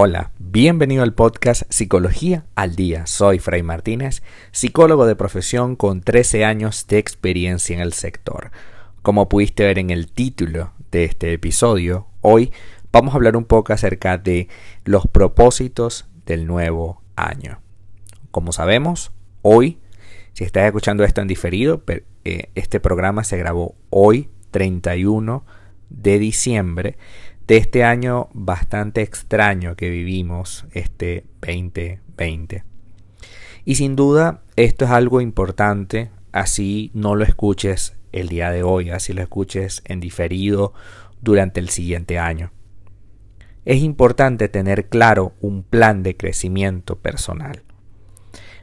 Hola, bienvenido al podcast Psicología al Día. Soy Fray Martínez, psicólogo de profesión con 13 años de experiencia en el sector. Como pudiste ver en el título de este episodio, hoy vamos a hablar un poco acerca de los propósitos del nuevo año. Como sabemos, hoy, si estás escuchando esto en diferido, eh, este programa se grabó hoy, 31 de diciembre de este año bastante extraño que vivimos, este 2020. Y sin duda esto es algo importante, así no lo escuches el día de hoy, así lo escuches en diferido durante el siguiente año. Es importante tener claro un plan de crecimiento personal.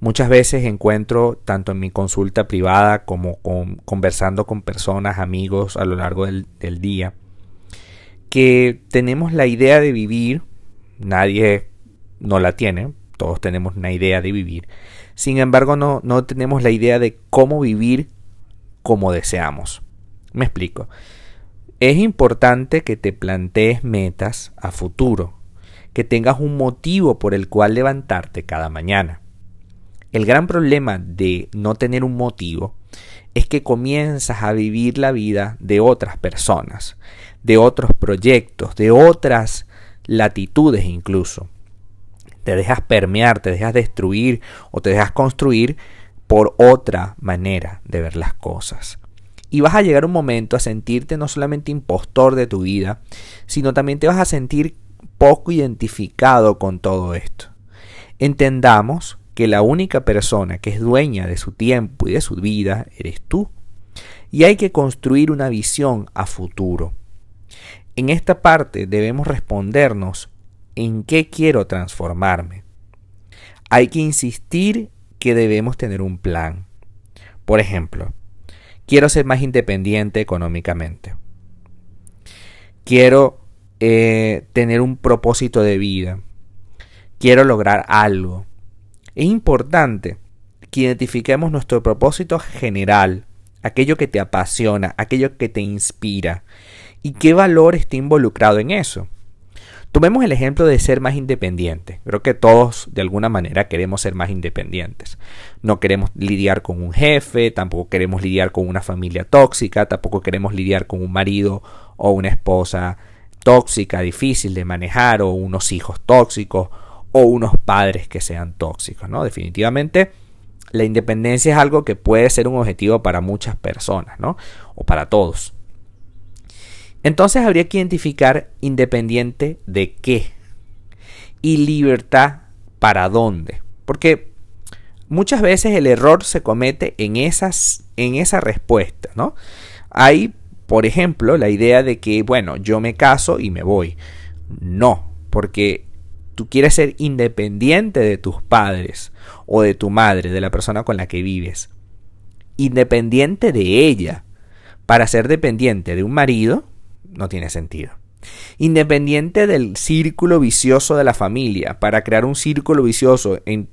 Muchas veces encuentro, tanto en mi consulta privada como conversando con personas, amigos a lo largo del, día, que tenemos la idea de vivir, nadie no la tiene, todos tenemos una idea de vivir, sin embargo no, no tenemos la idea de cómo vivir como deseamos. Me explico. Es importante que te plantees metas a futuro, que tengas un motivo por el cual levantarte cada mañana. El gran problema de no tener un motivo es que comienzas a vivir la vida de otras personas, de otros proyectos, de otras latitudes incluso. Te dejas permear, te dejas destruir o te dejas construir por otra manera de ver las cosas. Y vas a llegar un momento a sentirte no solamente impostor de tu vida, sino también te vas a sentir poco identificado con todo esto. Entendamos que la única persona que es dueña de su tiempo y de su vida eres tú. Y hay que construir una visión a futuro. En esta parte debemos respondernos en qué quiero transformarme. Hay que insistir que debemos tener un plan. Por ejemplo, quiero ser más independiente económicamente. Quiero eh, tener un propósito de vida. Quiero lograr algo. Es importante que identifiquemos nuestro propósito general, aquello que te apasiona, aquello que te inspira y qué valor está involucrado en eso. Tomemos el ejemplo de ser más independiente. Creo que todos de alguna manera queremos ser más independientes. No queremos lidiar con un jefe, tampoco queremos lidiar con una familia tóxica, tampoco queremos lidiar con un marido o una esposa tóxica, difícil de manejar, o unos hijos tóxicos, o unos padres que sean tóxicos. ¿no? Definitivamente la independencia es algo que puede ser un objetivo para muchas personas, ¿no? O para todos. Entonces habría que identificar independiente de qué y libertad para dónde. Porque muchas veces el error se comete en, esas, en esa respuesta, ¿no? Hay, por ejemplo, la idea de que, bueno, yo me caso y me voy. No, porque tú quieres ser independiente de tus padres o de tu madre, de la persona con la que vives. Independiente de ella. Para ser dependiente de un marido, no tiene sentido. Independiente del círculo vicioso de la familia, para crear un círculo vicioso en,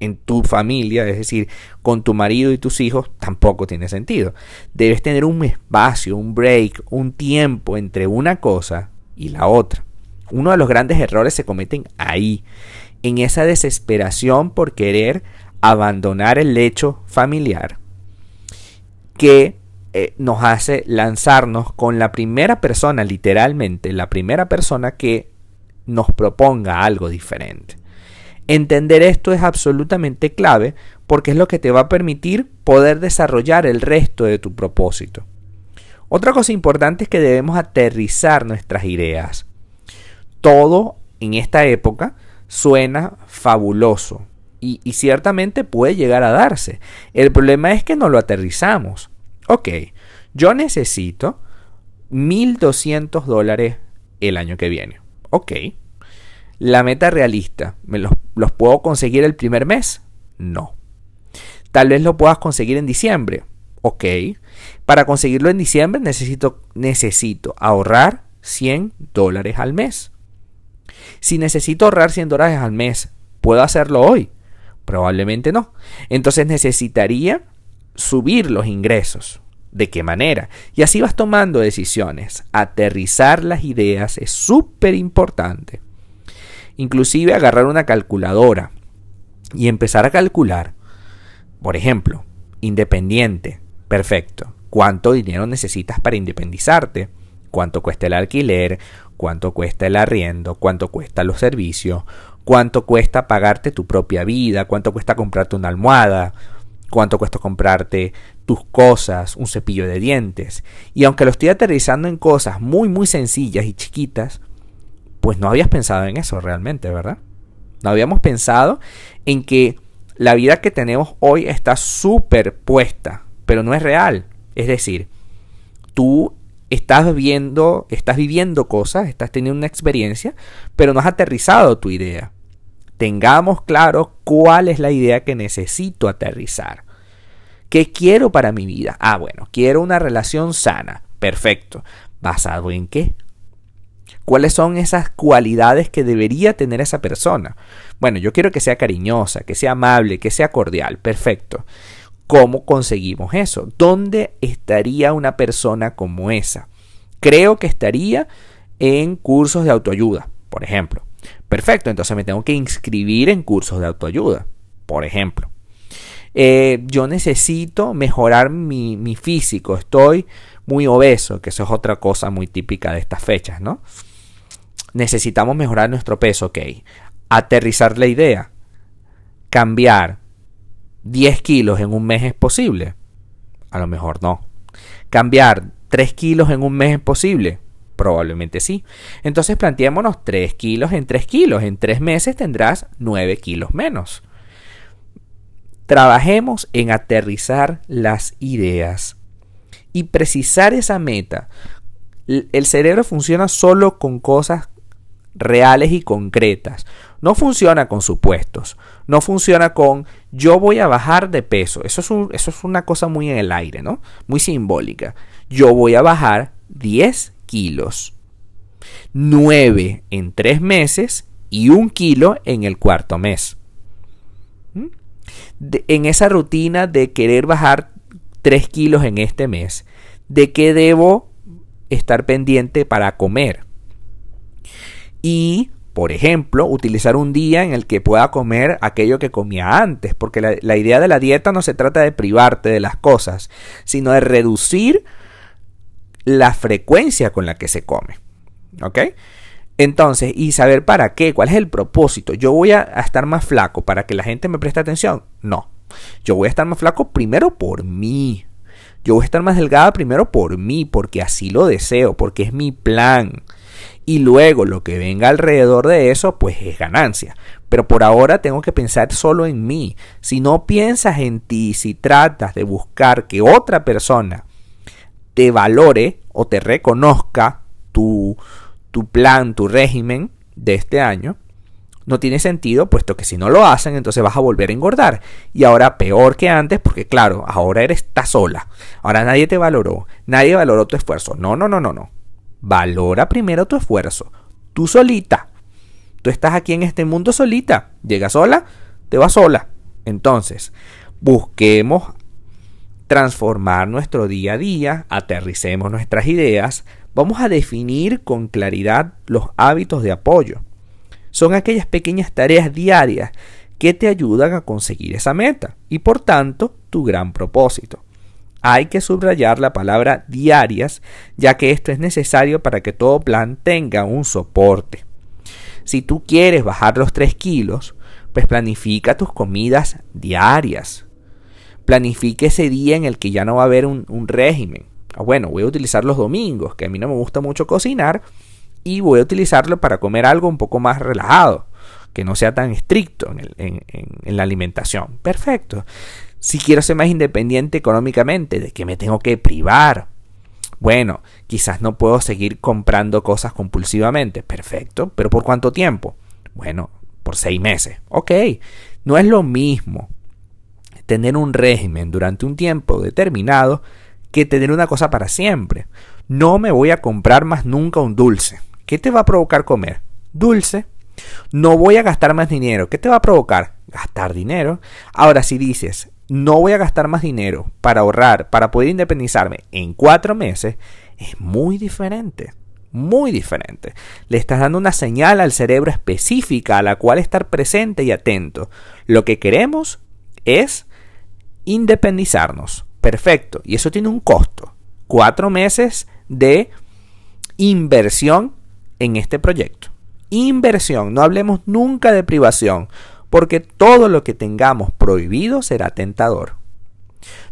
en tu familia, es decir, con tu marido y tus hijos, tampoco tiene sentido. Debes tener un espacio, un break, un tiempo entre una cosa y la otra. Uno de los grandes errores se cometen ahí, en esa desesperación por querer abandonar el lecho familiar, que eh, nos hace lanzarnos con la primera persona, literalmente, la primera persona que nos proponga algo diferente. Entender esto es absolutamente clave porque es lo que te va a permitir poder desarrollar el resto de tu propósito. Otra cosa importante es que debemos aterrizar nuestras ideas. Todo en esta época suena fabuloso y, y, ciertamente puede llegar a darse. El problema es que no lo aterrizamos. Ok, yo necesito 1.200 dólares el año que viene. Ok. La meta realista, ¿me los, puedo conseguir el primer mes? No. Tal vez lo puedas conseguir en diciembre. Ok. Para conseguirlo en diciembre necesito, necesito ahorrar 100 dólares al mes. Si necesito ahorrar 100 dólares al mes, ¿puedo hacerlo hoy? Probablemente no. Entonces necesitaría subir los ingresos. ¿De qué manera? Y así vas tomando decisiones. Aterrizar las ideas es súper importante. Inclusive agarrar una calculadora y empezar a calcular. Por ejemplo, independiente. Perfecto. ¿Cuánto dinero necesitas para independizarte? ¿Cuánto cuesta el alquiler? ¿Cuánto cuesta el arriendo? ¿Cuánto cuesta los servicios? ¿Cuánto cuesta pagarte tu propia vida? ¿Cuánto cuesta comprarte una almohada? ¿Cuánto cuesta comprarte tus cosas? Un cepillo de dientes. Y aunque lo estoy aterrizando en cosas muy muy sencillas y chiquitas, pues no habías pensado en eso realmente, ¿verdad? No habíamos pensado en que la vida que tenemos hoy está superpuesta, pero no es real. Es decir, tú estás viendo, estás viviendo cosas, estás teniendo una experiencia, pero no has aterrizado tu idea. Tengamos claro cuál es la idea que necesito aterrizar. ¿Qué quiero para mi vida? Ah, bueno, quiero una relación sana. Perfecto. ¿Basado en qué? ¿Cuáles son esas cualidades que debería tener esa persona? Bueno, yo quiero que sea cariñosa, que sea amable, que sea cordial. Perfecto. ¿Cómo conseguimos eso? ¿Dónde estaría una persona como esa? Creo que estaría en cursos de autoayuda, por ejemplo. Perfecto, entonces me tengo que inscribir en cursos de autoayuda, por ejemplo. Eh, yo necesito mejorar mi, mi físico, estoy muy obeso, que eso es otra cosa muy típica de estas fechas, ¿no? Necesitamos mejorar nuestro peso, ok. Aterrizar la idea. Cambiar 10 kilos en un mes es posible? A lo mejor no. ¿Cambiar 3 kilos en un mes es posible? Probablemente sí. Entonces planteémonos 3 kilos en 3 kilos. En 3 meses tendrás 9 kilos menos. Trabajemos en aterrizar las ideas y precisar esa meta. El cerebro funciona solo con cosas reales y concretas. No funciona con supuestos. No funciona con yo voy a bajar de peso. Eso es, eso es una cosa muy en el aire, ¿no? Muy simbólica. Yo voy a bajar 10 kilos. 9 en 3 meses y 1 kilo en el cuarto mes. ¿Mm? en esa rutina de querer bajar 3 kilos en este mes, ¿de qué debo estar pendiente para comer? y, por ejemplo, utilizar un día en el que pueda comer aquello que comía antes, porque la, idea de la dieta no se trata de privarte de las cosas, sino de reducir la frecuencia con la que se come. ¿Ok? Entonces, y saber para qué, cuál es el propósito. Yo voy a, estar más flaco para que la gente me preste atención. No. Yo voy a estar más flaco primero por mí. Yo voy a estar más delgada primero por mí, porque así lo deseo, porque es mi plan y luego lo que venga alrededor de eso pues es ganancia. Pero por ahora tengo que pensar solo en mí. Si no piensas en ti, si tratas de buscar que otra persona te valore o te reconozca tu, tu plan, tu régimen de este año, no tiene sentido, puesto que si no lo hacen, entonces vas a volver a engordar. Y ahora peor que antes, porque claro, ahora eres estás sola. Ahora nadie te valoró, nadie valoró tu esfuerzo. No, no, no, no, no. Valora primero tu esfuerzo. Tú solita. Tú estás aquí en este mundo solita. Llegas sola, te vas sola. Entonces, busquemos transformar nuestro día a día, aterricemos nuestras ideas, vamos a definir con claridad los hábitos de apoyo. Son aquellas pequeñas tareas diarias que te ayudan a conseguir esa meta y por tanto tu gran propósito hay que subrayar la palabra diarias, ya que esto es necesario para que todo plan tenga un soporte. Si tú quieres bajar los 3 kilos, pues planifica tus comidas diarias. Planifique ese día en el que ya no va a haber un, régimen. Ah, bueno, voy a utilizar los domingos, que a mí no me gusta mucho cocinar, y voy a utilizarlo para comer algo un poco más relajado, que no sea tan estricto en la alimentación. Perfecto. Si quiero ser más independiente económicamente, ¿de qué me tengo que privar? Bueno, quizás no puedo seguir comprando cosas compulsivamente. Perfecto, pero ¿por cuánto tiempo? Bueno, por seis meses. Ok, no es lo mismo tener un régimen durante un tiempo determinado que tener una cosa para siempre. No me voy a comprar más nunca un dulce. ¿Qué te va a provocar comer? Dulce. No voy a gastar más dinero. ¿Qué te va a provocar? Gastar dinero. Ahora, si dices, no voy a gastar más dinero para ahorrar, para poder independizarme en cuatro meses, es muy diferente. muy diferente. Le estás dando una señal al cerebro específica a la cual estar presente y atento. Lo que queremos es independizarnos. Perfecto. Y eso tiene un costo. Cuatro meses de inversión en este proyecto. Inversión. No hablemos nunca de privación. Porque todo lo que tengamos prohibido será tentador.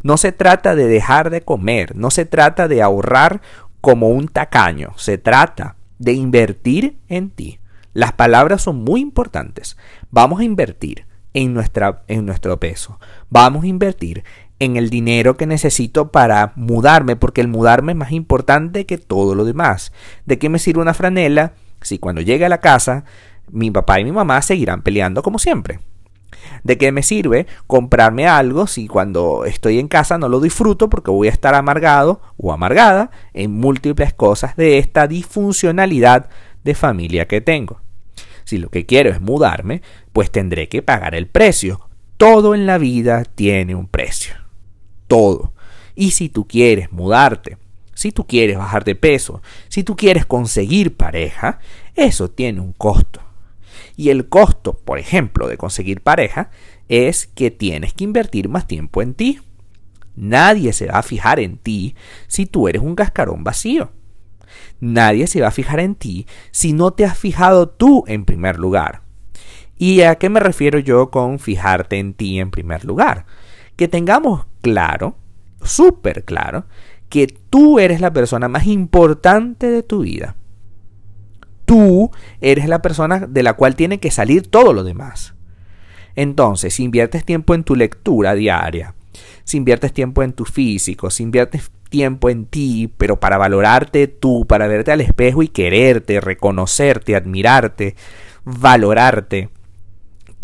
No se trata de dejar de comer, no se trata de ahorrar como un tacaño, se trata de invertir en ti. Las palabras son muy importantes. Vamos a invertir en, nuestra, en nuestro peso. Vamos a invertir en el dinero que necesito para mudarme, porque el mudarme es más importante que todo lo demás. ¿De qué me sirve una franela si cuando llegue a la casa mi papá y mi mamá seguirán peleando como siempre? ¿De qué me sirve comprarme algo si cuando estoy en casa no lo disfruto porque voy a estar amargado o amargada en múltiples cosas de esta disfuncionalidad de familia que tengo? Si lo que quiero es mudarme, pues tendré que pagar el precio. Todo en la vida tiene un precio. Todo. Y si tú quieres mudarte, si tú quieres bajar de peso, si tú quieres conseguir pareja, eso tiene un costo. Y el costo, por ejemplo, de conseguir pareja es que tienes que invertir más tiempo en ti. Nadie se va a fijar en ti si tú eres un cascarón vacío. Nadie se va a fijar en ti si no te has fijado tú en primer lugar. ¿Y a qué me refiero yo con fijarte en ti en primer lugar? Que tengamos claro, súper claro, que tú eres la persona más importante de tu vida tú eres la persona de la cual tiene que salir todo lo demás. Entonces, si inviertes tiempo en tu lectura diaria, si inviertes tiempo en tu físico, si inviertes tiempo en ti, pero para valorarte tú, para verte al espejo y quererte, reconocerte, admirarte, valorarte,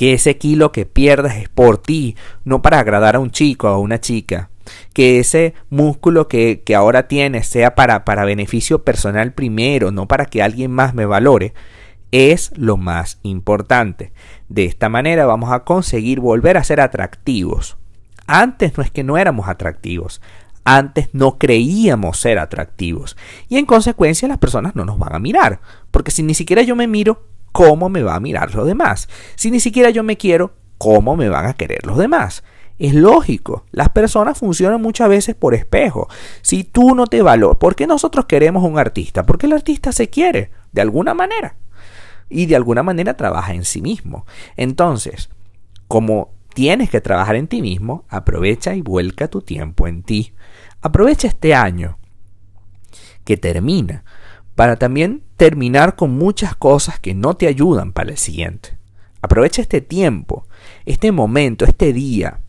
que ese kilo que pierdas es por ti, no para agradar a un chico o a una chica, que ese músculo que, ahora tienes sea para, para beneficio personal primero, no para que alguien más me valore, es lo más importante. De esta manera vamos a conseguir volver a ser atractivos. Antes no es que no éramos atractivos, antes no creíamos ser atractivos y en consecuencia las personas no nos van a mirar, porque si ni siquiera yo me miro, ¿cómo me va a mirar los demás? Si ni siquiera yo me quiero, ¿cómo me van a querer los demás? Es lógico, las personas funcionan muchas veces por espejo. Si tú no te valoras, ¿por qué nosotros queremos un artista? Porque el artista se quiere, de alguna manera. Y de alguna manera trabaja en sí mismo. Entonces, como tienes que trabajar en ti mismo, aprovecha y vuelca tu tiempo en ti. Aprovecha este año que termina para también terminar con muchas cosas que no te ayudan para el siguiente. Aprovecha este tiempo, este momento, este día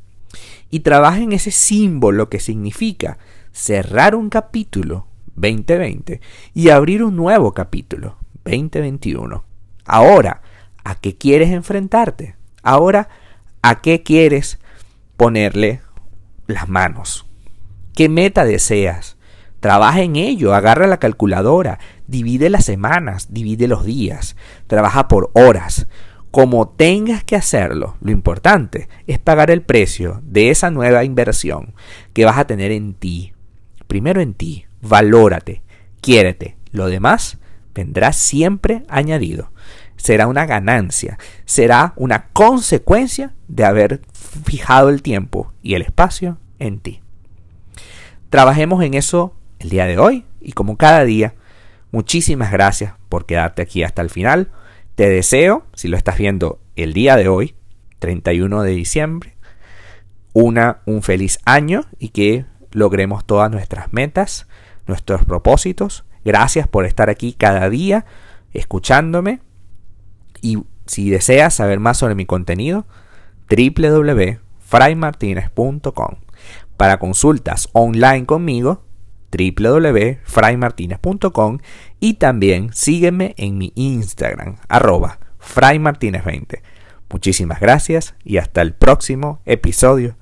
y trabaja en ese símbolo que significa cerrar un capítulo 2020 y abrir un nuevo capítulo 2021. Ahora, ¿a qué quieres enfrentarte? Ahora, ¿a qué quieres ponerle las manos? ¿Qué meta deseas? Trabaja en ello, agarra la calculadora, divide las semanas, divide los días, trabaja por horas como tengas que hacerlo, lo importante es pagar el precio de esa nueva inversión que vas a tener en ti. Primero en ti, valórate, quiérete. Lo demás vendrá siempre añadido. Será una ganancia, será una consecuencia de haber fijado el tiempo y el espacio en ti. Trabajemos en eso el día de hoy y como cada día, muchísimas gracias por quedarte aquí hasta el final. Te deseo, si lo estás viendo el día de hoy, 31 de diciembre, una, un feliz año y que logremos todas nuestras metas, nuestros propósitos. Gracias por estar aquí cada día escuchándome. Y si deseas saber más sobre mi contenido, www.fraymartinez.com. Para consultas online conmigo, www.fraymartinez.com y también sígueme en mi Instagram, arroba fraymartinez20. Muchísimas gracias y hasta el próximo episodio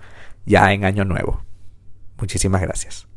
ya en Año Nuevo. Muchísimas gracias.